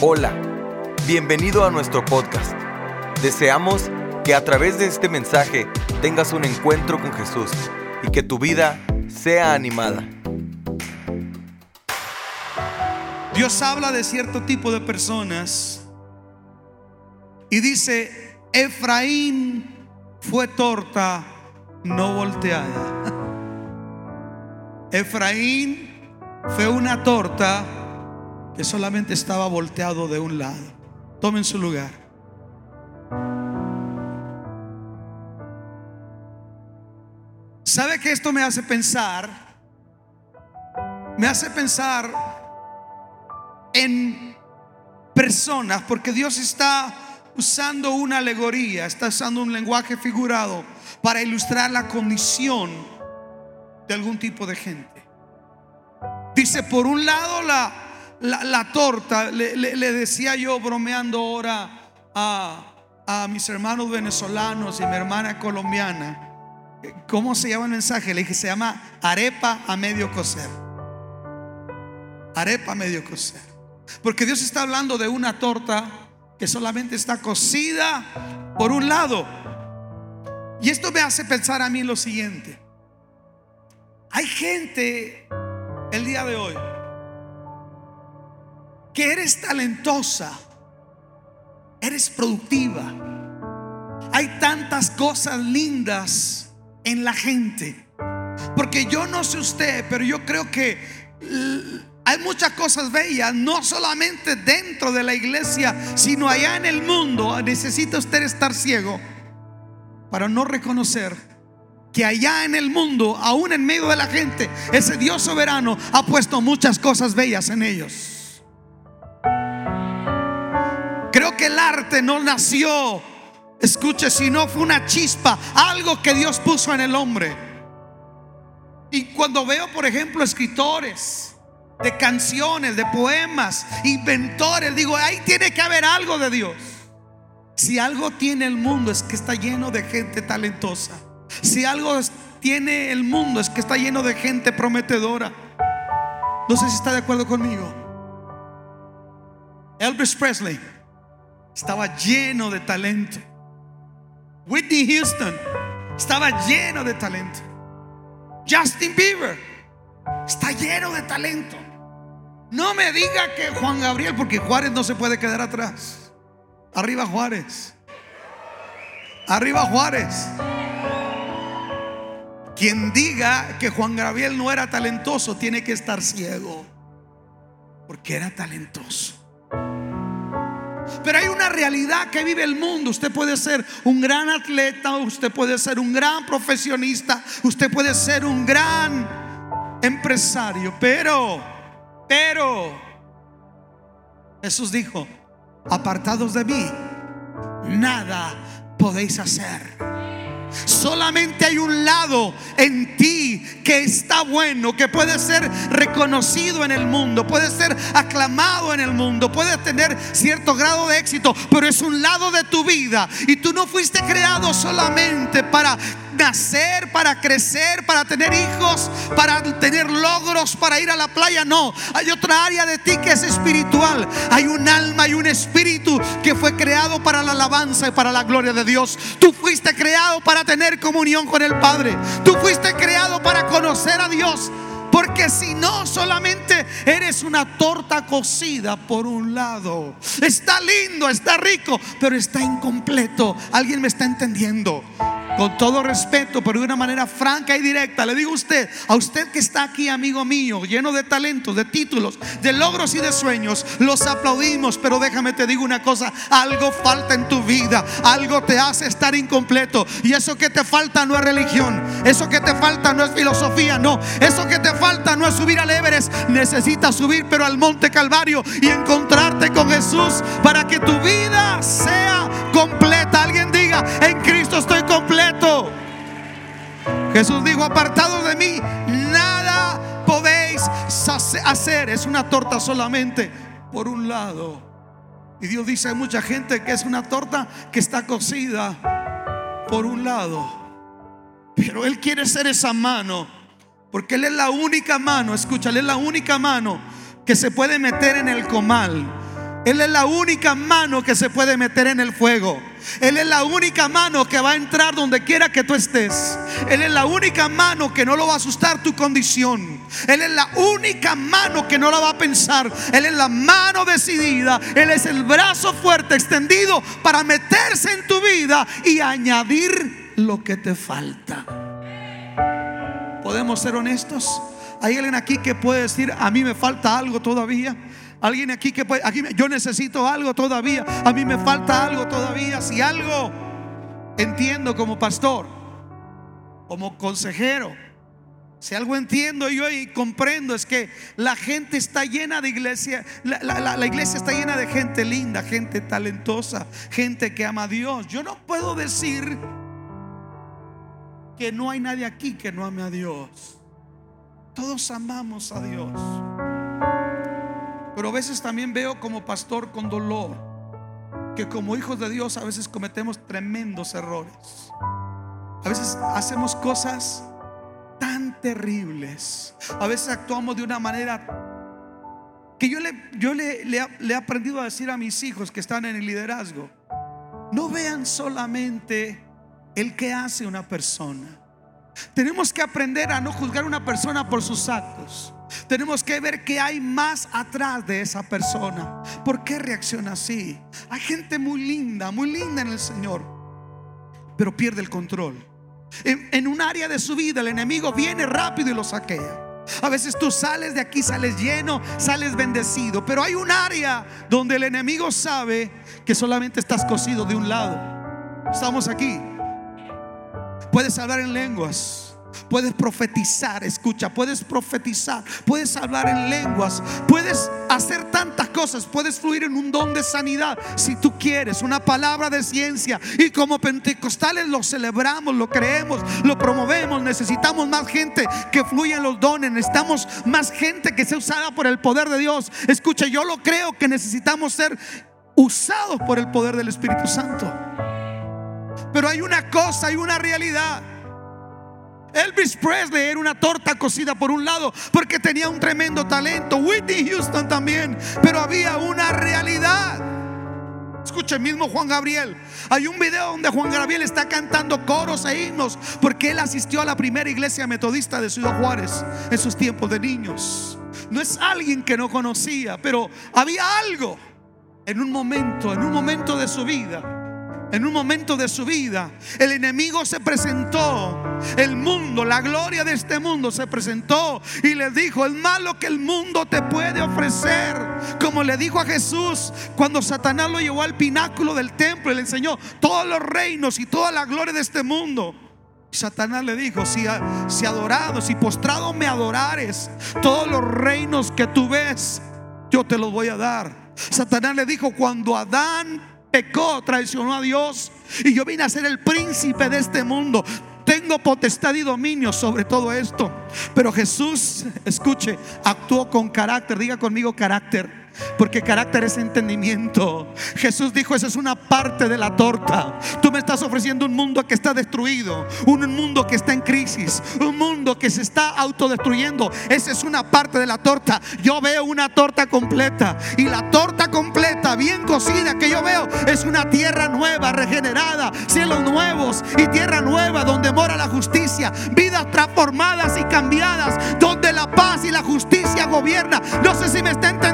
Hola, bienvenido a nuestro podcast. Deseamos que a través de este mensaje tengas un encuentro con Jesús y que tu vida sea animada. Dios habla de cierto tipo de personas y dice, Efraín fue torta no volteada. Efraín fue una torta que solamente estaba volteado de un lado. Tomen su lugar. ¿Sabe que esto me hace pensar? Me hace pensar en personas, porque Dios está usando una alegoría, está usando un lenguaje figurado para ilustrar la condición de algún tipo de gente. Dice, por un lado la, la, torta, le, decía yo bromeando ahora a, a mis hermanos venezolanos y mi hermana colombiana, ¿cómo se llama el mensaje? Le dije, se llama arepa a medio cocer. Arepa a medio cocer. Porque Dios está hablando de una torta que solamente está cocida por un lado. Y esto me hace pensar a mí lo siguiente. Hay gente el día de hoy que eres talentosa, eres productiva. Hay tantas cosas lindas en la gente. Porque yo no sé usted, pero yo creo que hay muchas cosas bellas, no solamente dentro de la iglesia, sino allá en el mundo. Necesita usted estar ciego para no reconocer que allá en el mundo, aún en medio de la gente, ese Dios soberano ha puesto muchas cosas bellas en ellos. Que el arte no nació, escuche, si no fue una chispa, algo que Dios puso en el hombre. Y cuando veo, por ejemplo, escritores, de canciones, de poemas, inventores. Digo, ahí tiene que haber algo de Dios. Si algo tiene el mundo es que está lleno de gente talentosa. Si algo tiene el mundo es que está lleno de gente prometedora. No sé si está de acuerdo conmigo. Elvis Presley estaba lleno de talento. Whitney Houston estaba lleno de talento. Justin Bieber está lleno de talento. No me diga que Juan Gabriel, porque Juárez no se puede quedar atrás. Arriba Juárez. Arriba Juárez. Quien diga que Juan Gabriel no era talentoso tiene que estar ciego. Porque era talentoso. Pero hay una realidad que vive el mundo. Usted puede ser un gran atleta, usted puede ser un gran profesionista, usted puede ser un gran empresario, pero pero Jesús dijo, apartados de mí, nada podéis hacer. Solamente hay un lado en ti que está bueno, que puede ser reconocido en el mundo, puede ser aclamado en el mundo, puede tener cierto grado de éxito, pero es un lado de tu vida y tú no fuiste creado solamente para nacer, para crecer, para tener hijos, para tener logros, para ir a la playa. No, hay otra área de ti que es espiritual. Hay un alma y un espíritu que fue creado para la alabanza y para la gloria de Dios. Tú fuiste creado para tener comunión con el Padre. Tú fuiste creado para conocer a Dios. Porque si no, solamente eres una torta cocida por un lado. Está lindo, está rico, pero está incompleto. ¿Alguien me está entendiendo? Con todo respeto, pero de una manera franca y directa, le digo a usted, a usted que está aquí, amigo mío, lleno de talentos, de títulos, de logros y de sueños, los aplaudimos, pero déjame te digo una cosa, algo falta en tu vida, algo te hace estar incompleto. Y eso que te falta no es religión, eso que te falta no es filosofía, no, eso que te falta no es subir al Everest, necesitas subir pero al Monte Calvario y encontrarte con Jesús para que tu vida sea completa. Alguien diga, en Cristo estoy. Jesús dijo, apartado de mí, nada podéis hacer. Es una torta solamente por un lado. Y Dios dice, hay mucha gente que es una torta que está cocida por un lado. Pero Él quiere ser esa mano. Porque Él es la única mano, escúchale, es la única mano que se puede meter en el comal Él es la única mano que se puede meter en el fuego. Él es la única mano que va a entrar donde quiera que tú estés. Él es la única mano que no lo va a asustar tu condición. Él es la única mano que no la va a pensar. Él es la mano decidida. Él es el brazo fuerte extendido para meterse en tu vida y añadir lo que te falta. ¿Podemos ser honestos? ¿Hay alguien aquí que puede decir, a mí me falta algo todavía? Alguien aquí que puede, aquí yo necesito algo todavía, a mí me falta algo todavía. Si algo entiendo como pastor, como consejero, si algo entiendo yo y comprendo es que la gente está llena de iglesia, la, la, iglesia está llena de gente linda, gente talentosa, gente que ama a Dios. Yo no puedo decir que no hay nadie aquí que no ame a Dios. Todos amamos a Dios. Pero a veces también veo como pastor con dolor que como hijos de Dios a veces cometemos tremendos errores. A veces hacemos cosas tan terribles. A veces actuamos de una manera que yo le, yo le, le, he aprendido a decir a mis hijos que están en el liderazgo. No vean solamente el que hace una persona. Tenemos que aprender a no juzgar a una persona por sus actos. Tenemos que ver qué hay más atrás de esa persona. ¿Por qué reacciona así? Hay gente muy linda, muy linda en el Señor, pero pierde el control. En, un área de su vida el enemigo viene rápido y lo saquea. A veces tú sales de aquí, sales lleno, sales bendecido, pero hay un área donde el enemigo sabe que solamente estás cosido de un lado. Estamos aquí. Puedes hablar en lenguas Puedes profetizar, escucha, puedes profetizar, puedes hablar en lenguas, puedes hacer tantas cosas, puedes fluir en un don de sanidad si tú quieres, una palabra de ciencia. Y como pentecostales lo celebramos, lo creemos, lo promovemos. Necesitamos más gente que fluya en los dones, necesitamos más gente que sea usada por el poder de Dios. Escucha, yo lo creo que necesitamos ser usados por el poder del Espíritu Santo. Pero hay una cosa, hay una realidad. Elvis Presley era una torta cocida por un lado porque tenía un tremendo talento. Whitney Houston también. Pero había una realidad. Escuche, mismo Juan Gabriel. Hay un video donde Juan Gabriel está cantando coros e himnos porque él asistió a la primera iglesia metodista de Ciudad Juárez en sus tiempos de niños. No es alguien que no conocía, pero había algo en un momento, en un momento de su vida en un momento de su vida, el enemigo se presentó, el mundo, la gloria de este mundo se presentó y le dijo, el malo que el mundo te puede ofrecer, como le dijo a Jesús cuando Satanás lo llevó al pináculo del templo y le enseñó todos los reinos y toda la gloria de este mundo. Satanás le dijo, si, si adorado, si postrado me adorares, todos los reinos que tú ves, yo te los voy a dar. Satanás le dijo, cuando Adán pecó, traicionó a Dios. Y yo vine a ser el príncipe de este mundo. Tengo potestad y dominio sobre todo esto. Pero Jesús, escuche, actuó con carácter. Diga conmigo carácter. Porque carácter es entendimiento. Jesús dijo, esa es una parte de la torta. Tú me estás ofreciendo un mundo que está destruido, un mundo que está en crisis, un mundo que se está autodestruyendo. Esa es una parte de la torta. Yo veo una torta completa y la torta completa, bien cocida que yo veo, es una tierra nueva, regenerada, cielos nuevos y tierra nueva donde mora la justicia, vidas transformadas y cambiadas, donde la paz y la justicia gobierna. No sé si me está entendiendo.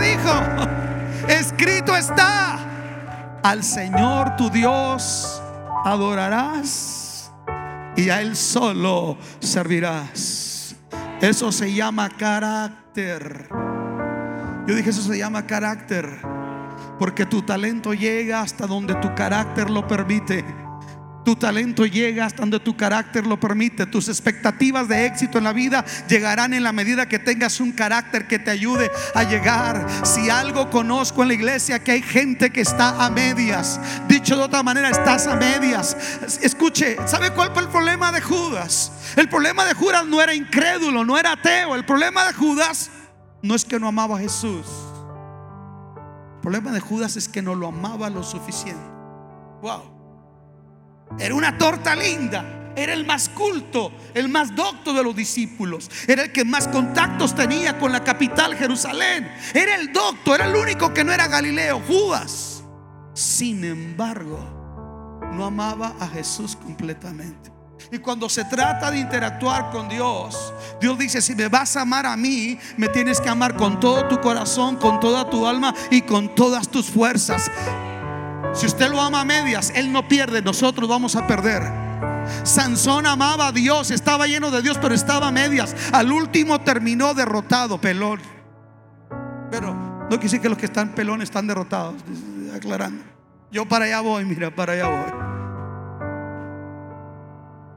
Dijo, escrito está, al Señor tu Dios adorarás y a Él solo servirás. Eso se llama carácter. Yo dije, eso se llama carácter. Porque tu talento llega hasta donde tu carácter lo permite. Tu talento llega hasta donde tu carácter lo permite. Tus expectativas de éxito en la vida llegarán en la medida que tengas un carácter que te ayude a llegar. Si algo conozco en la iglesia, que hay gente que está a medias. Dicho de otra manera, estás a medias. Escuche, ¿sabe cuál fue el problema de Judas? El problema de Judas no era incrédulo, no era ateo. El problema de Judas no es que no amaba a Jesús. El problema de Judas es que no lo amaba lo suficiente. Wow. Era una torta linda. Era el más culto, el más docto de los discípulos. Era el que más contactos tenía con la capital Jerusalén. Era el docto, era el único que no era Galileo, Judas. Sin embargo, no amaba a Jesús completamente. Y cuando se trata de interactuar con Dios, Dios dice, si me vas a amar a mí, me tienes que amar con todo tu corazón, con toda tu alma y con todas tus fuerzas. Si usted lo ama a medias, Él no pierde, nosotros vamos a perder. Sansón amaba a Dios, estaba lleno de Dios, pero estaba a medias. Al último terminó derrotado, pelón. Pero no quiere decir que los que están pelón están derrotados, aclarando. Yo para allá voy, mira, para allá voy.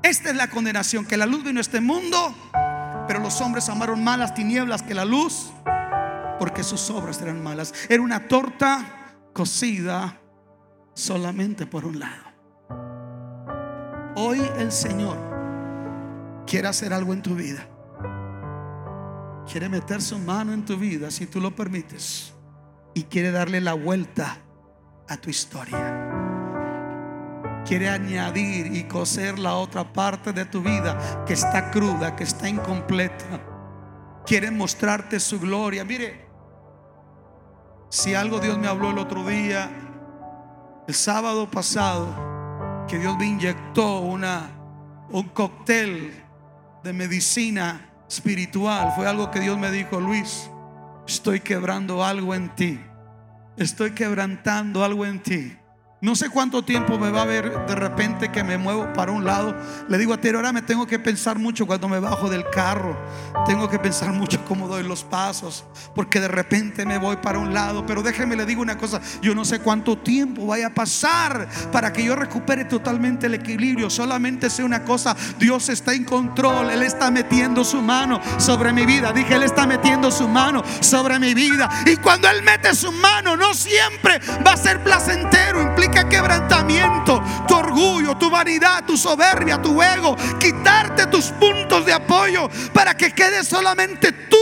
Esta es la condenación, que la luz vino a este mundo, pero los hombres amaron más las tinieblas que la luz, porque sus obras eran malas. Era una torta cocida solamente por un lado. Hoy el Señor quiere hacer algo en tu vida. Quiere meter su mano en tu vida si tú lo permites. Y quiere darle la vuelta a tu historia. Quiere añadir y coser la otra parte de tu vida que está cruda, que está incompleta. Quiere mostrarte su gloria. Mire, si algo Dios me habló el otro día, el sábado pasado, que Dios me inyectó una, un cóctel de medicina espiritual, fue algo que Dios me dijo, Luis, estoy quebrando algo en ti. Estoy quebrantando algo en ti. No sé cuánto tiempo me va a ver de repente que me muevo para un lado. Le digo a Tero, ahora me tengo que pensar mucho cuando me bajo del carro. Tengo que pensar mucho cómo doy los pasos. Porque de repente me voy para un lado. Pero déjeme le digo una cosa. Yo no sé cuánto tiempo vaya a pasar para que yo recupere totalmente el equilibrio. Solamente sé una cosa. Dios está en control. Él está metiendo su mano sobre mi vida. Dije, Él está metiendo su mano sobre mi vida. Y cuando Él mete su mano, no siempre va a ser placentero. Quebrantamiento, tu orgullo, tu vanidad, tu soberbia, tu ego, quitarte tus puntos de apoyo para que quede solamente tú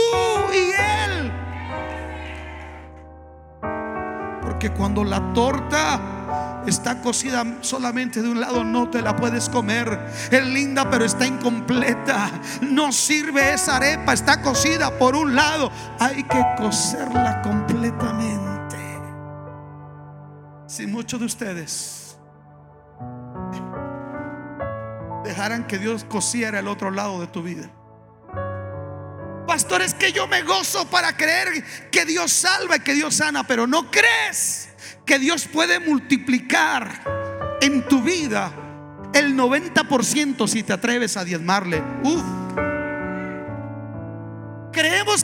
y Él. Porque cuando la torta está cocida solamente de un lado, no te la puedes comer. Es linda, pero está incompleta. No sirve esa arepa, está cocida por un lado. Hay que cocerla Si muchos de ustedes dejaran que Dios cosiera el otro lado de tu vida. Pastor, es que yo me gozo para creer que Dios salva y que Dios sana, pero no crees que Dios puede multiplicar en tu vida el 90% si te atreves a diezmarle. Uf.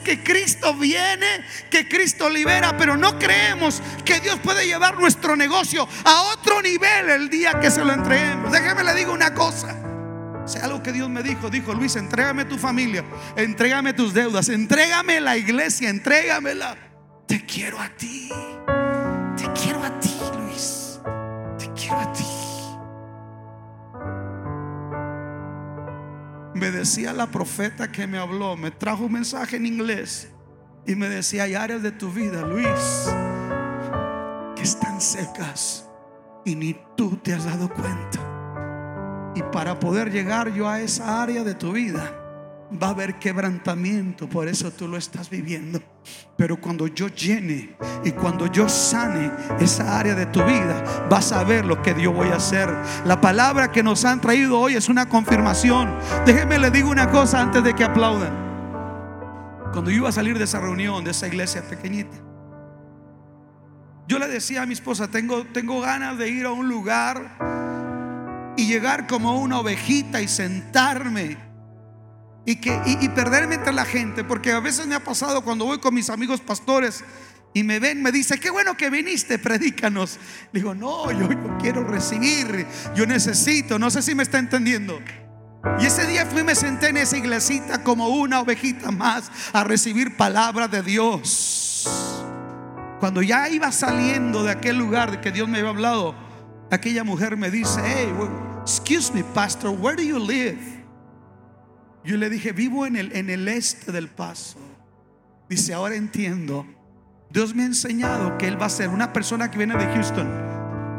Que Cristo viene, que Cristo libera, pero no creemos que Dios puede llevar nuestro negocio a otro nivel el día que se lo entreguemos. Déjame le digo una cosa. Sea algo que Dios me dijo, dijo Luis, entrégame tu familia, entrégame tus deudas, entrégame la iglesia, entrégamela. Te quiero a ti. Me decía la profeta que me habló, me trajo un mensaje en inglés y me decía, hay áreas de tu vida, Luis, que están secas y ni tú te has dado cuenta. Y para poder llegar yo a esa área de tu vida, va a haber quebrantamiento, por eso tú lo estás viviendo. Pero cuando yo llene y cuando yo sane esa área de tu vida, vas a ver lo que Dios voy a hacer. La palabra que nos han traído hoy es una confirmación. Déjeme le digo una cosa antes de que aplaudan. Cuando yo iba a salir de esa reunión, de esa iglesia pequeñita, yo le decía a mi esposa, tengo, tengo ganas de ir a un lugar y llegar como una ovejita y sentarme y, que, y, perderme entre la gente, porque a veces me ha pasado cuando voy con mis amigos pastores y me ven, me dice, qué bueno que viniste, predícanos. Digo, no, yo, yo quiero recibir, yo necesito, no sé si me está entendiendo. Y ese día fui, me senté en esa iglesita como una ovejita más a recibir palabra de Dios. Cuando ya iba saliendo de aquel lugar de que Dios me había hablado, aquella mujer me dice, hey, excuse me, pastor, where do you live? Yo le dije, vivo en el, en el este del paso. Dice, ahora entiendo. Dios me ha enseñado que Él va a ser una persona que viene de Houston.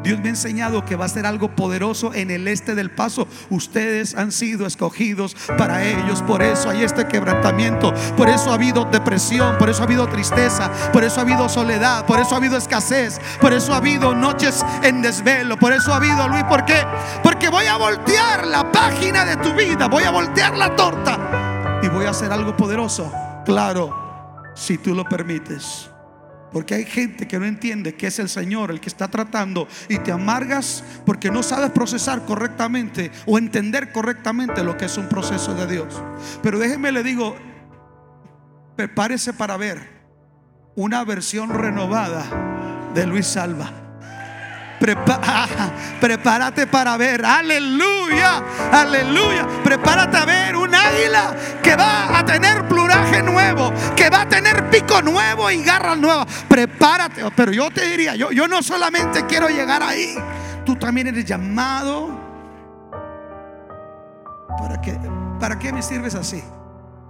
Dios me ha enseñado que va a ser algo poderoso en el este del paso. Ustedes han sido escogidos para ellos. Por eso hay este quebrantamiento. Por eso ha habido depresión. Por eso ha habido tristeza. Por eso ha habido soledad. Por eso ha habido escasez. Por eso ha habido noches en desvelo. Por eso ha habido, Luis, ¿por qué? Porque voy a voltear la página de tu vida. Voy a voltear la torta. Y voy a hacer algo poderoso. Claro, si tú lo permites. Porque hay gente que no entiende que es el Señor el que está tratando y te amargas porque no sabes procesar correctamente o entender correctamente lo que es un proceso de Dios. Pero déjeme le digo, prepárese para ver una versión renovada de Luis Salva. prepárate para ver, aleluya, aleluya. Prepárate a ver un águila que va a tener pluraje pico nuevo y garras nuevas. Prepárate, pero yo te diría, yo, yo no solamente quiero llegar ahí, tú también eres llamado. ¿Para qué, ¿Para qué me sirves así?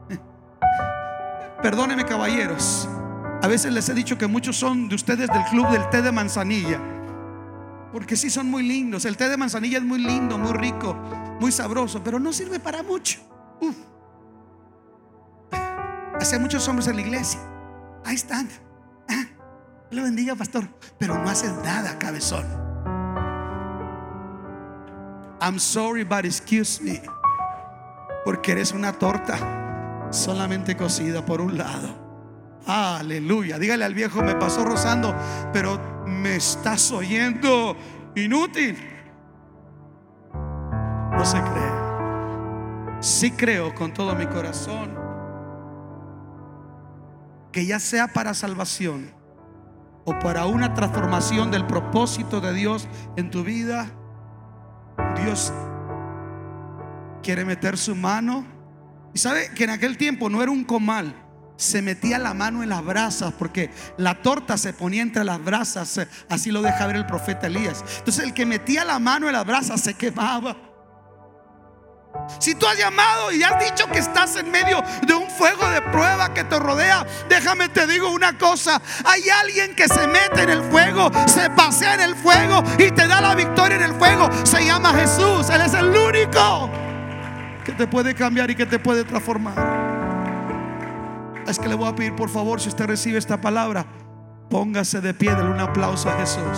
Perdóneme caballeros. A veces les he dicho que muchos son de ustedes del club del té de manzanilla. Porque sí son muy lindos. El té de manzanilla es muy lindo, muy rico, muy sabroso, pero no sirve para mucho. Uf. Hace muchos hombres en la iglesia. Ahí están. Ah, lo bendiga, pastor. Pero no haces nada, cabezón. I'm sorry, but excuse me. Porque eres una torta solamente cocida por un lado. Aleluya. Dígale al viejo, me pasó rozando, pero me estás oyendo inútil. No se cree. Sí creo con todo mi corazón que ya sea para salvación o para una transformación del propósito de Dios en tu vida, Dios quiere meter su mano. Y sabe que en aquel tiempo no era un comal, se metía la mano en las brasas porque la torta se ponía entre las brasas, así lo deja ver el profeta Elías. Entonces el que metía la mano en las brasas se quemaba. Si tú has llamado y has dicho que estás en medio de un fuego de prueba que te rodea, déjame te digo una cosa, hay alguien que se mete en el fuego, se pasea en el fuego y te da la victoria en el fuego, se llama Jesús, Él es el único que te puede cambiar y que te puede transformar. Es que le voy a pedir por favor, si usted recibe esta palabra, póngase de pie, dale un aplauso a Jesús.